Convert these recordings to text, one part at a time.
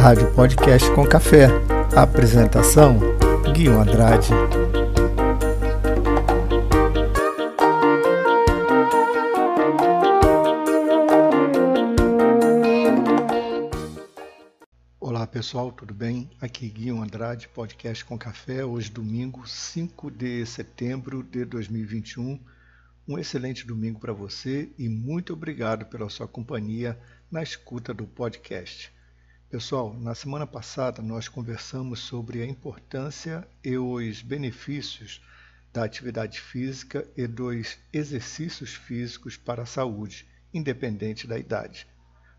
Rádio Podcast com Café. Apresentação: Guilherme Andrade. Olá pessoal, tudo bem? Aqui Guilherme Andrade, Podcast com Café. Hoje, domingo 5 de setembro de 2021. Um excelente domingo para você e muito obrigado pela sua companhia na escuta do podcast. Pessoal, na semana passada nós conversamos sobre a importância e os benefícios da atividade física e dos exercícios físicos para a saúde, independente da idade.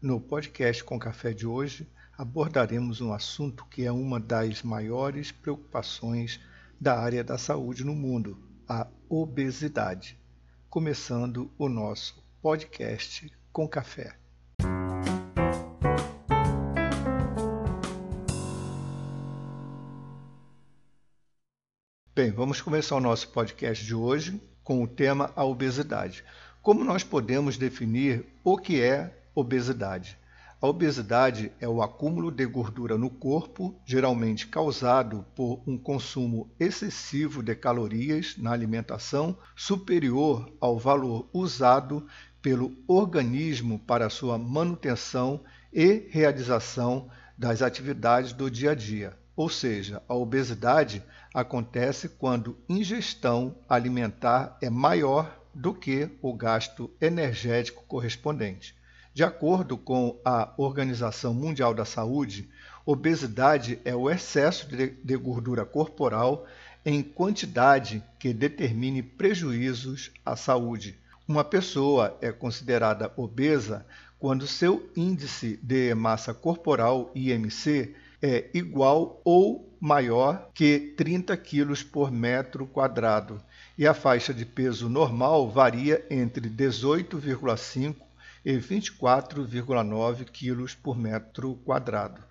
No podcast com café de hoje, abordaremos um assunto que é uma das maiores preocupações da área da saúde no mundo, a obesidade. Começando o nosso podcast com café. Vamos começar o nosso podcast de hoje com o tema a obesidade. Como nós podemos definir o que é obesidade? A obesidade é o acúmulo de gordura no corpo, geralmente causado por um consumo excessivo de calorias na alimentação superior ao valor usado pelo organismo para sua manutenção e realização das atividades do dia a dia. Ou seja, a obesidade acontece quando ingestão alimentar é maior do que o gasto energético correspondente. De acordo com a Organização Mundial da Saúde, obesidade é o excesso de gordura corporal em quantidade que determine prejuízos à saúde. Uma pessoa é considerada obesa quando seu índice de massa corporal, IMC, é igual ou maior que 30 kg por metro quadrado e a faixa de peso normal varia entre 18,5 e 24,9 kg por metro quadrado.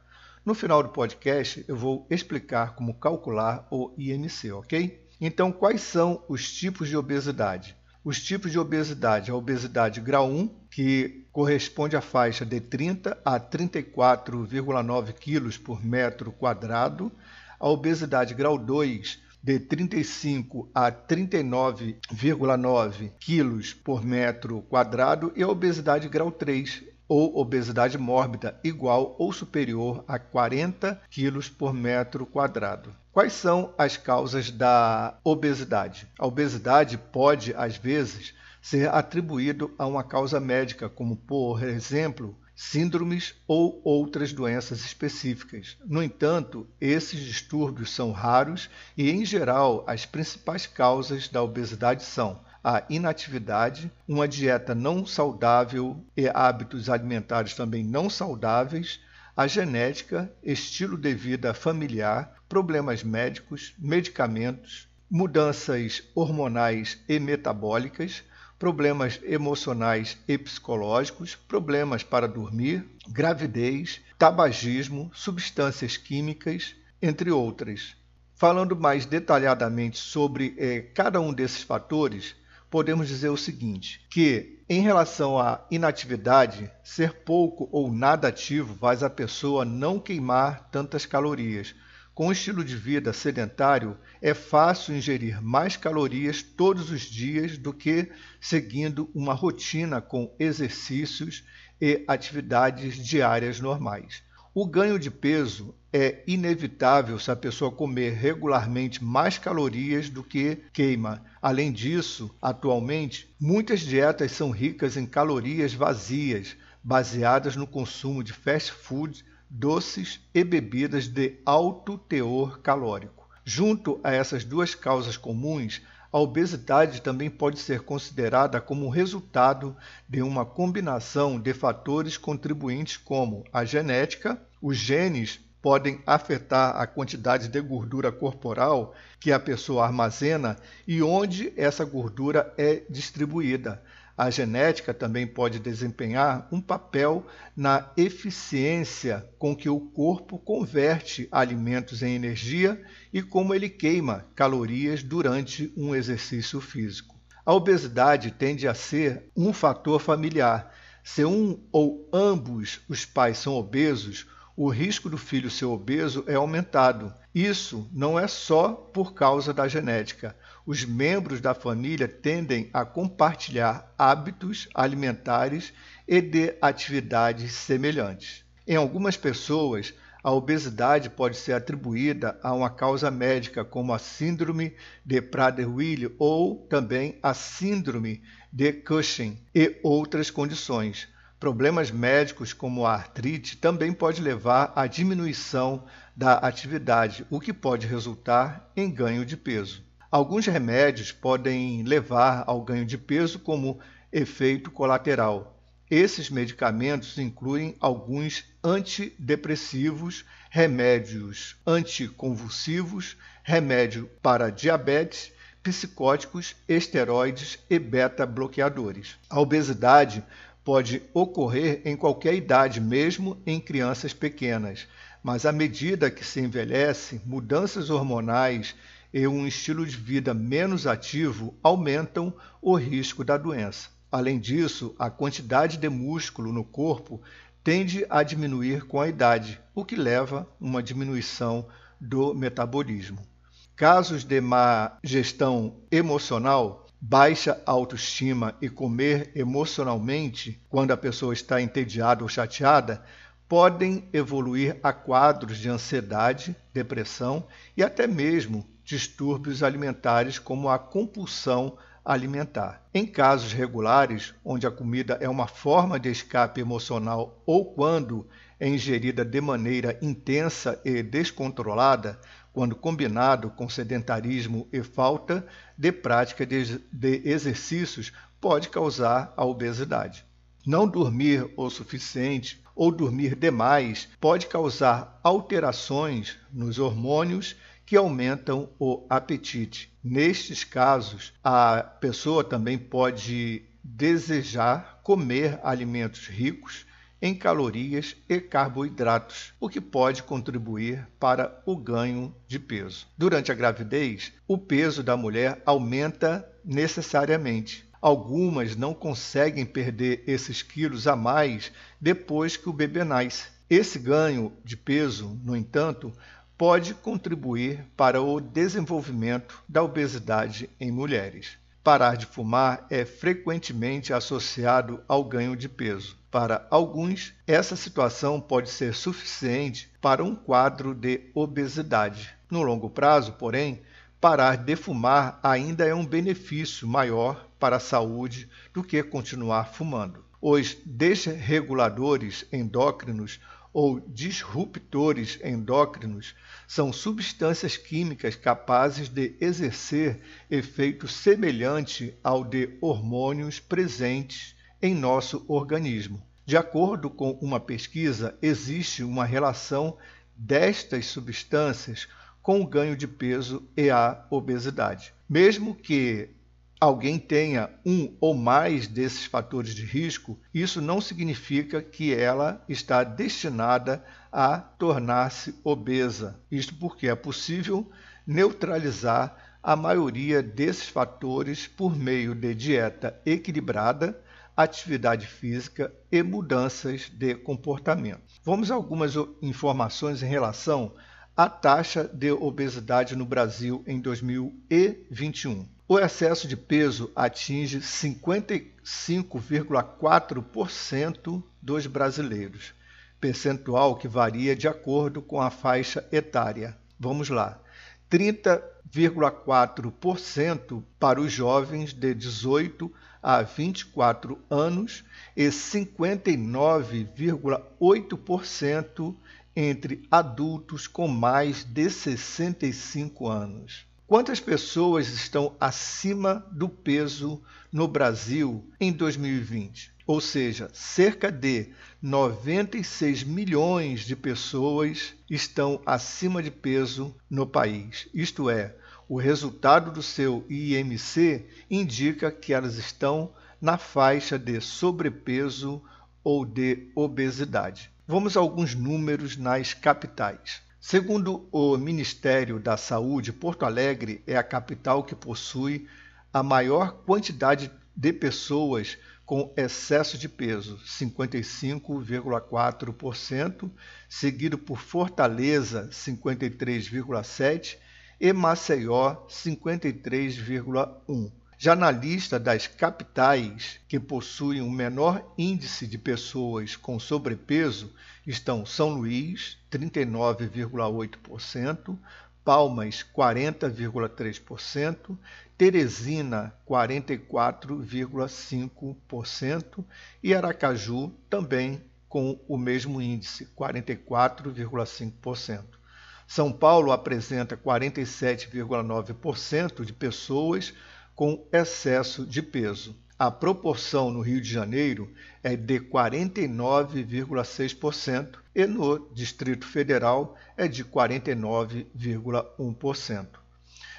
No final do podcast, eu vou explicar como calcular o IMC, ok? Então, quais são os tipos de obesidade? Os tipos de obesidade: a obesidade grau 1, que corresponde à faixa de 30 a 34,9 kg por metro quadrado, a obesidade grau 2, de 35 a 39,9 kg por metro quadrado, e a obesidade grau 3, ou obesidade mórbida, igual ou superior a 40 kg por metro quadrado. Quais são as causas da obesidade? A obesidade pode, às vezes, ser atribuído a uma causa médica, como, por exemplo, síndromes ou outras doenças específicas. No entanto, esses distúrbios são raros e, em geral, as principais causas da obesidade são a inatividade, uma dieta não saudável e hábitos alimentares também não saudáveis, a genética, estilo de vida familiar, problemas médicos, medicamentos, mudanças hormonais e metabólicas, problemas emocionais e psicológicos, problemas para dormir, gravidez, tabagismo, substâncias químicas, entre outras. Falando mais detalhadamente sobre eh, cada um desses fatores, podemos dizer o seguinte: que em relação à inatividade, ser pouco ou nada ativo faz a pessoa não queimar tantas calorias. Com um estilo de vida sedentário, é fácil ingerir mais calorias todos os dias do que seguindo uma rotina com exercícios e atividades diárias normais. O ganho de peso é inevitável se a pessoa comer regularmente mais calorias do que queima. Além disso, atualmente, muitas dietas são ricas em calorias vazias, baseadas no consumo de fast food, doces e bebidas de alto teor calórico. Junto a essas duas causas comuns, a obesidade também pode ser considerada como resultado de uma combinação de fatores contribuintes como a genética, os genes podem afetar a quantidade de gordura corporal que a pessoa armazena e onde essa gordura é distribuída. A genética também pode desempenhar um papel na eficiência com que o corpo converte alimentos em energia e como ele queima calorias durante um exercício físico. A obesidade tende a ser um fator familiar. Se um ou ambos os pais são obesos, o risco do filho ser obeso é aumentado. Isso não é só por causa da genética. Os membros da família tendem a compartilhar hábitos alimentares e de atividades semelhantes. Em algumas pessoas, a obesidade pode ser atribuída a uma causa médica, como a síndrome de Prader-Willi ou também a síndrome de Cushing e outras condições. Problemas médicos como a artrite também pode levar à diminuição da atividade, o que pode resultar em ganho de peso. Alguns remédios podem levar ao ganho de peso como efeito colateral. Esses medicamentos incluem alguns antidepressivos, remédios anticonvulsivos, remédio para diabetes, psicóticos, esteroides e beta-bloqueadores. A obesidade pode ocorrer em qualquer idade, mesmo em crianças pequenas, mas à medida que se envelhece, mudanças hormonais e um estilo de vida menos ativo aumentam o risco da doença. Além disso, a quantidade de músculo no corpo tende a diminuir com a idade, o que leva a uma diminuição do metabolismo. Casos de má gestão emocional baixa autoestima e comer emocionalmente quando a pessoa está entediada ou chateada podem evoluir a quadros de ansiedade, depressão e até mesmo distúrbios alimentares como a compulsão alimentar. Em casos regulares, onde a comida é uma forma de escape emocional ou quando é ingerida de maneira intensa e descontrolada, quando combinado com sedentarismo e falta de prática de, de exercícios, pode causar a obesidade. Não dormir o suficiente ou dormir demais pode causar alterações nos hormônios que aumentam o apetite. Nestes casos, a pessoa também pode desejar comer alimentos ricos em calorias e carboidratos, o que pode contribuir para o ganho de peso. Durante a gravidez, o peso da mulher aumenta necessariamente. Algumas não conseguem perder esses quilos a mais depois que o bebê nasce. Esse ganho de peso, no entanto, pode contribuir para o desenvolvimento da obesidade em mulheres. Parar de fumar é frequentemente associado ao ganho de peso. Para alguns, essa situação pode ser suficiente para um quadro de obesidade. No longo prazo, porém, parar de fumar ainda é um benefício maior para a saúde do que continuar fumando. Os desreguladores endócrinos ou disruptores endócrinos são substâncias químicas capazes de exercer efeito semelhante ao de hormônios presentes em nosso organismo. De acordo com uma pesquisa, existe uma relação destas substâncias com o ganho de peso e a obesidade. Mesmo que alguém tenha um ou mais desses fatores de risco, isso não significa que ela está destinada a tornar-se obesa. Isto porque é possível neutralizar a maioria desses fatores por meio de dieta equilibrada, atividade física e mudanças de comportamento. Vamos a algumas informações em relação à taxa de obesidade no Brasil em 2021. O excesso de peso atinge 55,4% dos brasileiros, percentual que varia de acordo com a faixa etária. Vamos lá. 30,4% para os jovens de 18 a 24 anos e 59,8% entre adultos com mais de 65 anos. Quantas pessoas estão acima do peso no Brasil em 2020? Ou seja, cerca de 96 milhões de pessoas estão acima de peso no país. Isto é, o resultado do seu IMC indica que elas estão na faixa de sobrepeso ou de obesidade. Vamos a alguns números nas capitais. Segundo o Ministério da Saúde, Porto Alegre é a capital que possui a maior quantidade de pessoas com excesso de peso, 55,4%, seguido por Fortaleza, 53,7% e Maceió, 53,1%. Já na lista das capitais que possuem o menor índice de pessoas com sobrepeso estão São Luís, 39,8%, Palmas, 40,3%, Teresina, 44,5% e Aracaju também com o mesmo índice, 44,5%. São Paulo apresenta 47,9% de pessoas com excesso de peso. A proporção no Rio de Janeiro é de 49,6% e no Distrito Federal é de 49,1%.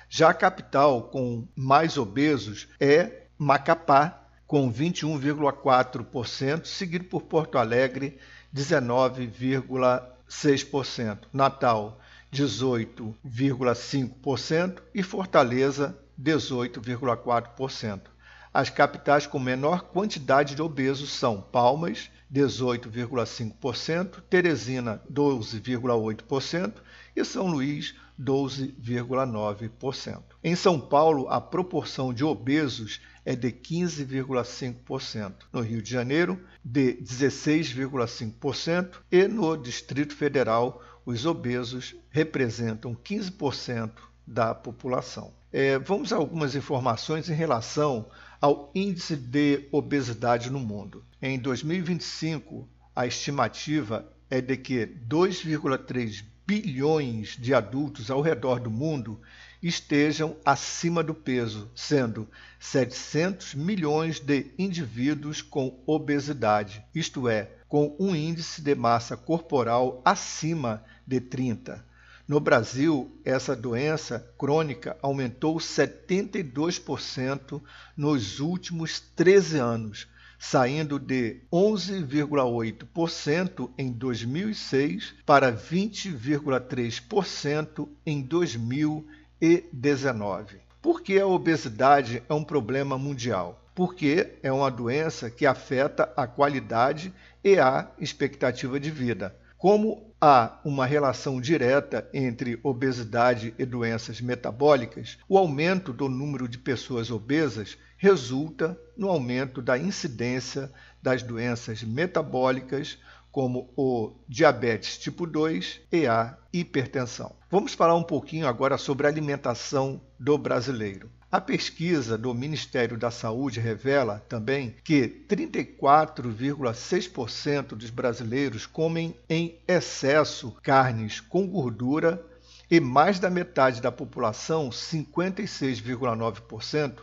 Já a capital com mais obesos é Macapá, com 21,4%, seguido por Porto Alegre, 19,6%, Natal, 18,5% e Fortaleza, 18,4%. As capitais com menor quantidade de obesos são Palmas, 18,5%, Teresina, 12,8% e São Luís, 12,9%. Em São Paulo, a proporção de obesos é de 15,5%, no Rio de Janeiro, de 16,5% e no Distrito Federal, os obesos representam 15% da população. É, vamos a algumas informações em relação ao índice de obesidade no mundo. Em 2025, a estimativa é de que 2,3 bilhões de adultos ao redor do mundo estejam acima do peso, sendo 700 milhões de indivíduos com obesidade, isto é, com um índice de massa corporal acima de 30. No Brasil, essa doença crônica aumentou 72% nos últimos 13 anos, saindo de 11,8% em 2006 para 20,3% em 2019. Por que a obesidade é um problema mundial? Porque é uma doença que afeta a qualidade e a expectativa de vida. Como há uma relação direta entre obesidade e doenças metabólicas, o aumento do número de pessoas obesas resulta no aumento da incidência das doenças metabólicas, como o diabetes tipo 2 e a hipertensão. Vamos falar um pouquinho agora sobre a alimentação do brasileiro. A pesquisa do Ministério da Saúde revela também que 34,6% dos brasileiros comem em excesso carnes com gordura e mais da metade da população, 56,9%,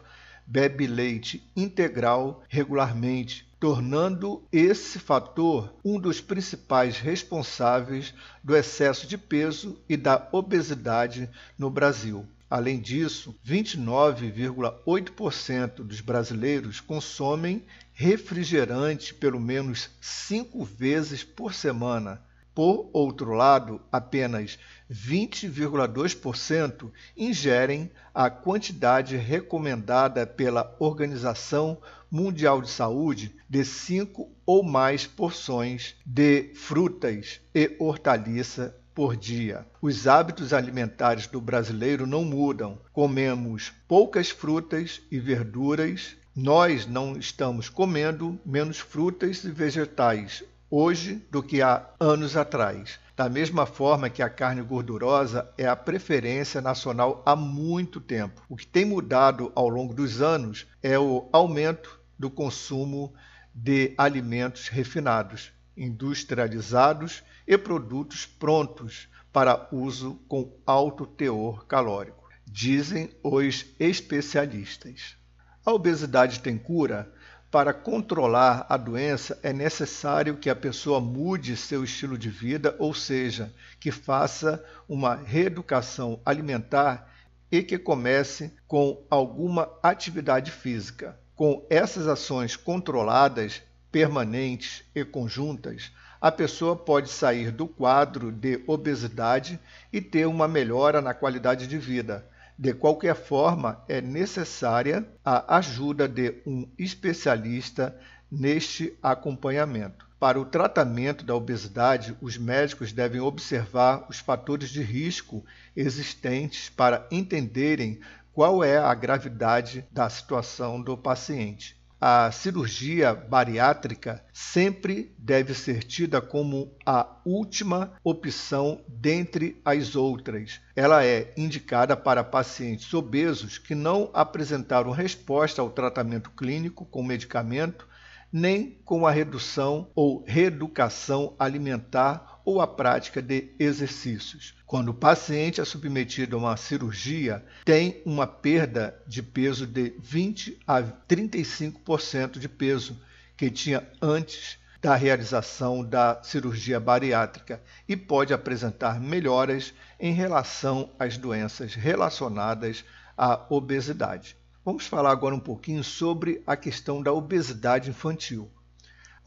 bebe leite integral regularmente, tornando esse fator um dos principais responsáveis do excesso de peso e da obesidade no Brasil. Além disso, 29,8% dos brasileiros consomem refrigerante pelo menos cinco vezes por semana. Por outro lado, apenas 20,2% ingerem a quantidade recomendada pela Organização Mundial de Saúde de cinco ou mais porções de frutas e hortaliça por dia. Os hábitos alimentares do brasileiro não mudam. Comemos poucas frutas e verduras. Nós não estamos comendo menos frutas e vegetais hoje do que há anos atrás. Da mesma forma que a carne gordurosa é a preferência nacional há muito tempo. O que tem mudado ao longo dos anos é o aumento do consumo de alimentos refinados, industrializados e produtos prontos para uso com alto teor calórico, dizem os especialistas. A obesidade tem cura? Para controlar a doença é necessário que a pessoa mude seu estilo de vida, ou seja, que faça uma reeducação alimentar e que comece com alguma atividade física. Com essas ações controladas, permanentes e conjuntas, a pessoa pode sair do quadro de obesidade e ter uma melhora na qualidade de vida. De qualquer forma, é necessária a ajuda de um especialista neste acompanhamento. Para o tratamento da obesidade, os médicos devem observar os fatores de risco existentes para entenderem qual é a gravidade da situação do paciente. A cirurgia bariátrica sempre deve ser tida como a última opção dentre as outras. Ela é indicada para pacientes obesos que não apresentaram resposta ao tratamento clínico com medicamento, nem com a redução ou reeducação alimentar ou a prática de exercícios. Quando o paciente é submetido a uma cirurgia, tem uma perda de peso de 20 a 35% de peso que tinha antes da realização da cirurgia bariátrica e pode apresentar melhoras em relação às doenças relacionadas à obesidade. Vamos falar agora um pouquinho sobre a questão da obesidade infantil.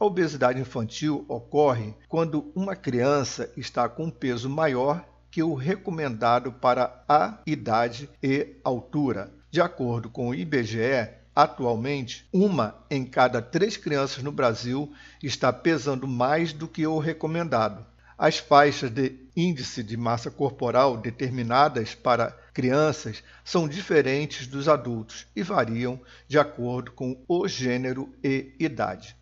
A obesidade infantil ocorre quando uma criança está com um peso maior que o recomendado para a idade e altura. De acordo com o IBGE, atualmente, uma em cada três crianças no Brasil está pesando mais do que o recomendado. As faixas de índice de massa corporal determinadas para crianças são diferentes dos adultos e variam de acordo com o gênero e idade.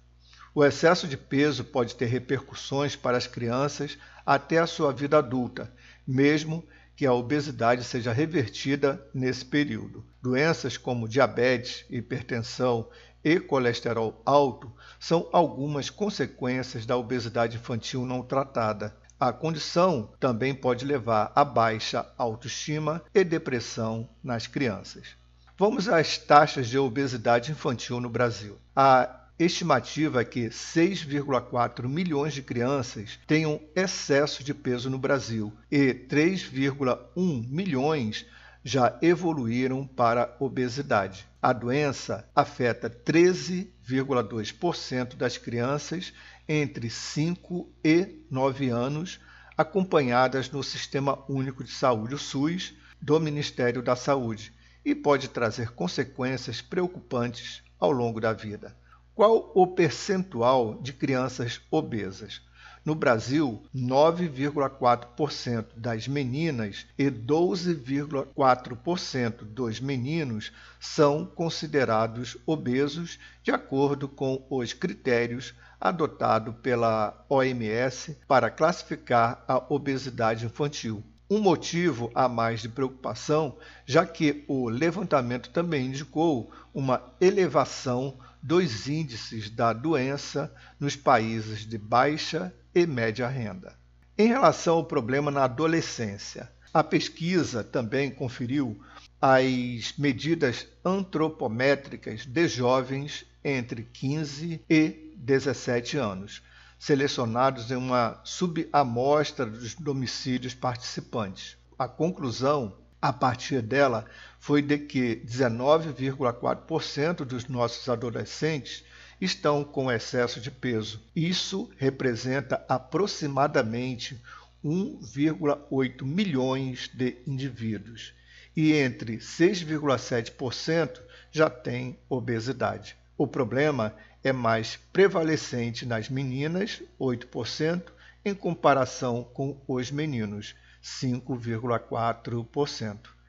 O excesso de peso pode ter repercussões para as crianças até a sua vida adulta, mesmo que a obesidade seja revertida nesse período. Doenças como diabetes, hipertensão e colesterol alto são algumas consequências da obesidade infantil não tratada. A condição também pode levar a baixa autoestima e depressão nas crianças. Vamos às taxas de obesidade infantil no Brasil. A estimativa é que 6,4 milhões de crianças tenham excesso de peso no Brasil e 3,1 milhões já evoluíram para obesidade. A doença afeta 13,2% das crianças entre 5 e 9 anos, acompanhadas no Sistema Único de Saúde, o SUS, do Ministério da Saúde, e pode trazer consequências preocupantes ao longo da vida. Qual o percentual de crianças obesas? No Brasil, 9,4% das meninas e 12,4% dos meninos são considerados obesos, de acordo com os critérios adotados pela OMS para classificar a obesidade infantil. Um motivo a mais de preocupação, já que o levantamento também indicou uma elevação dos índices da doença nos países de baixa e média renda. Em relação ao problema na adolescência, a pesquisa também conferiu as medidas antropométricas de jovens entre 15 e 17 anos, selecionados em uma subamostra dos domicílios participantes. A conclusão a partir dela foi de que 19,4% dos nossos adolescentes estão com excesso de peso. Isso representa aproximadamente 1,8 milhões de indivíduos e entre 6,7% já têm obesidade. O problema é mais prevalecente nas meninas, 8%, em comparação com os meninos, 5,4%.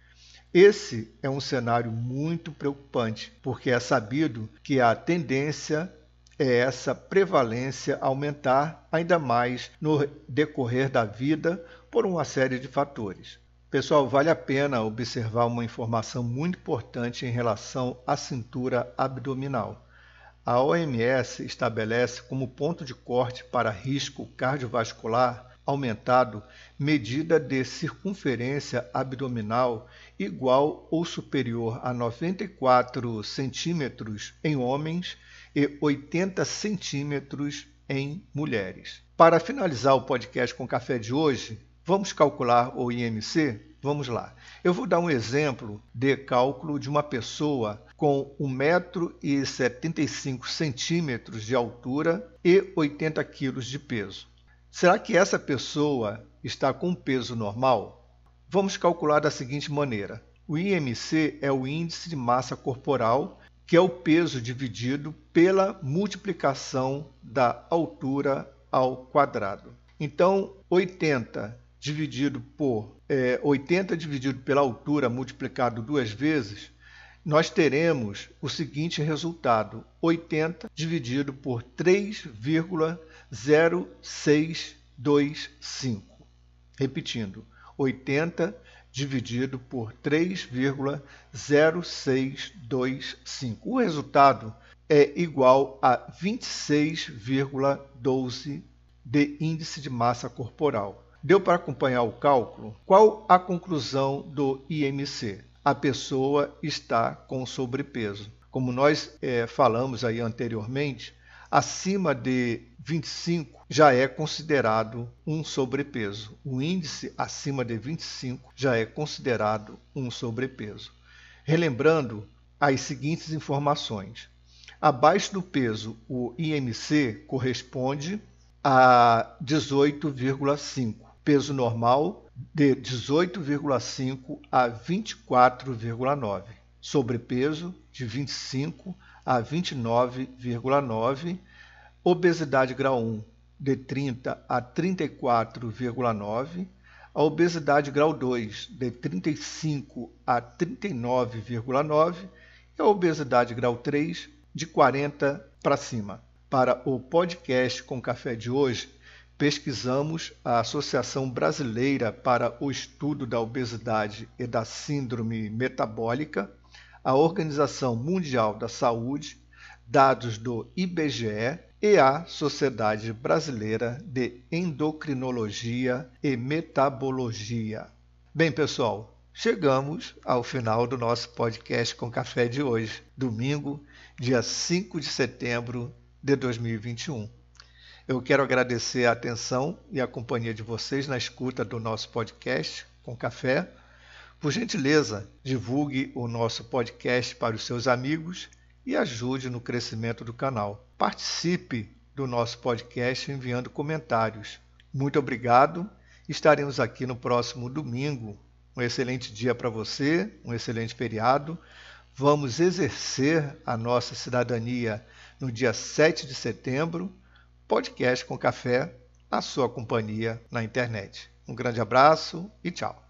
Esse é um cenário muito preocupante, porque é sabido que a tendência é essa prevalência aumentar ainda mais no decorrer da vida por uma série de fatores. Pessoal, vale a pena observar uma informação muito importante em relação à cintura abdominal. A OMS estabelece como ponto de corte para risco cardiovascular aumentado medida de circunferência abdominal igual ou superior a 94 centímetros em homens e 80 centímetros em mulheres. Para finalizar o podcast com café de hoje, vamos calcular o IMC? Vamos lá. Eu vou dar um exemplo de cálculo de uma pessoa com 1,75m de altura e 80 kg de peso. Será que essa pessoa está com peso normal? Vamos calcular da seguinte maneira: o IMC é o índice de massa corporal que é o peso dividido pela multiplicação da altura ao quadrado. Então, 80 dividido por é, 80 dividido pela altura multiplicado duas vezes, nós teremos o seguinte resultado: 80 dividido por 3,0625. Repetindo, 80 dividido por 3,0625. O resultado é igual a 26,12 de índice de massa corporal. Deu para acompanhar o cálculo? Qual a conclusão do IMC? A pessoa está com sobrepeso. Como nós é, falamos aí anteriormente, acima de 25 já é considerado um sobrepeso. O índice acima de 25 já é considerado um sobrepeso. Relembrando as seguintes informações. Abaixo do peso, o IMC corresponde a 18,5. Peso normal de 18,5 a 24,9. Sobrepeso de 25 a 29,9, obesidade grau 1 de 30 a 34,9, a obesidade grau 2 de 35 a 39,9 e a obesidade grau 3 de 40 para cima. Para o podcast com café de hoje, pesquisamos a Associação Brasileira para o Estudo da Obesidade e da Síndrome Metabólica a Organização Mundial da Saúde, dados do IBGE e a Sociedade Brasileira de Endocrinologia e Metabologia. Bem, pessoal, chegamos ao final do nosso podcast com café de hoje, domingo, dia 5 de setembro de 2021. Eu quero agradecer a atenção e a companhia de vocês na escuta do nosso podcast com café por gentileza, divulgue o nosso podcast para os seus amigos e ajude no crescimento do canal. Participe do nosso podcast enviando comentários. Muito obrigado. Estaremos aqui no próximo domingo. Um excelente dia para você, um excelente feriado. Vamos exercer a nossa cidadania no dia 7 de setembro. Podcast com café, a sua companhia na internet. Um grande abraço e tchau.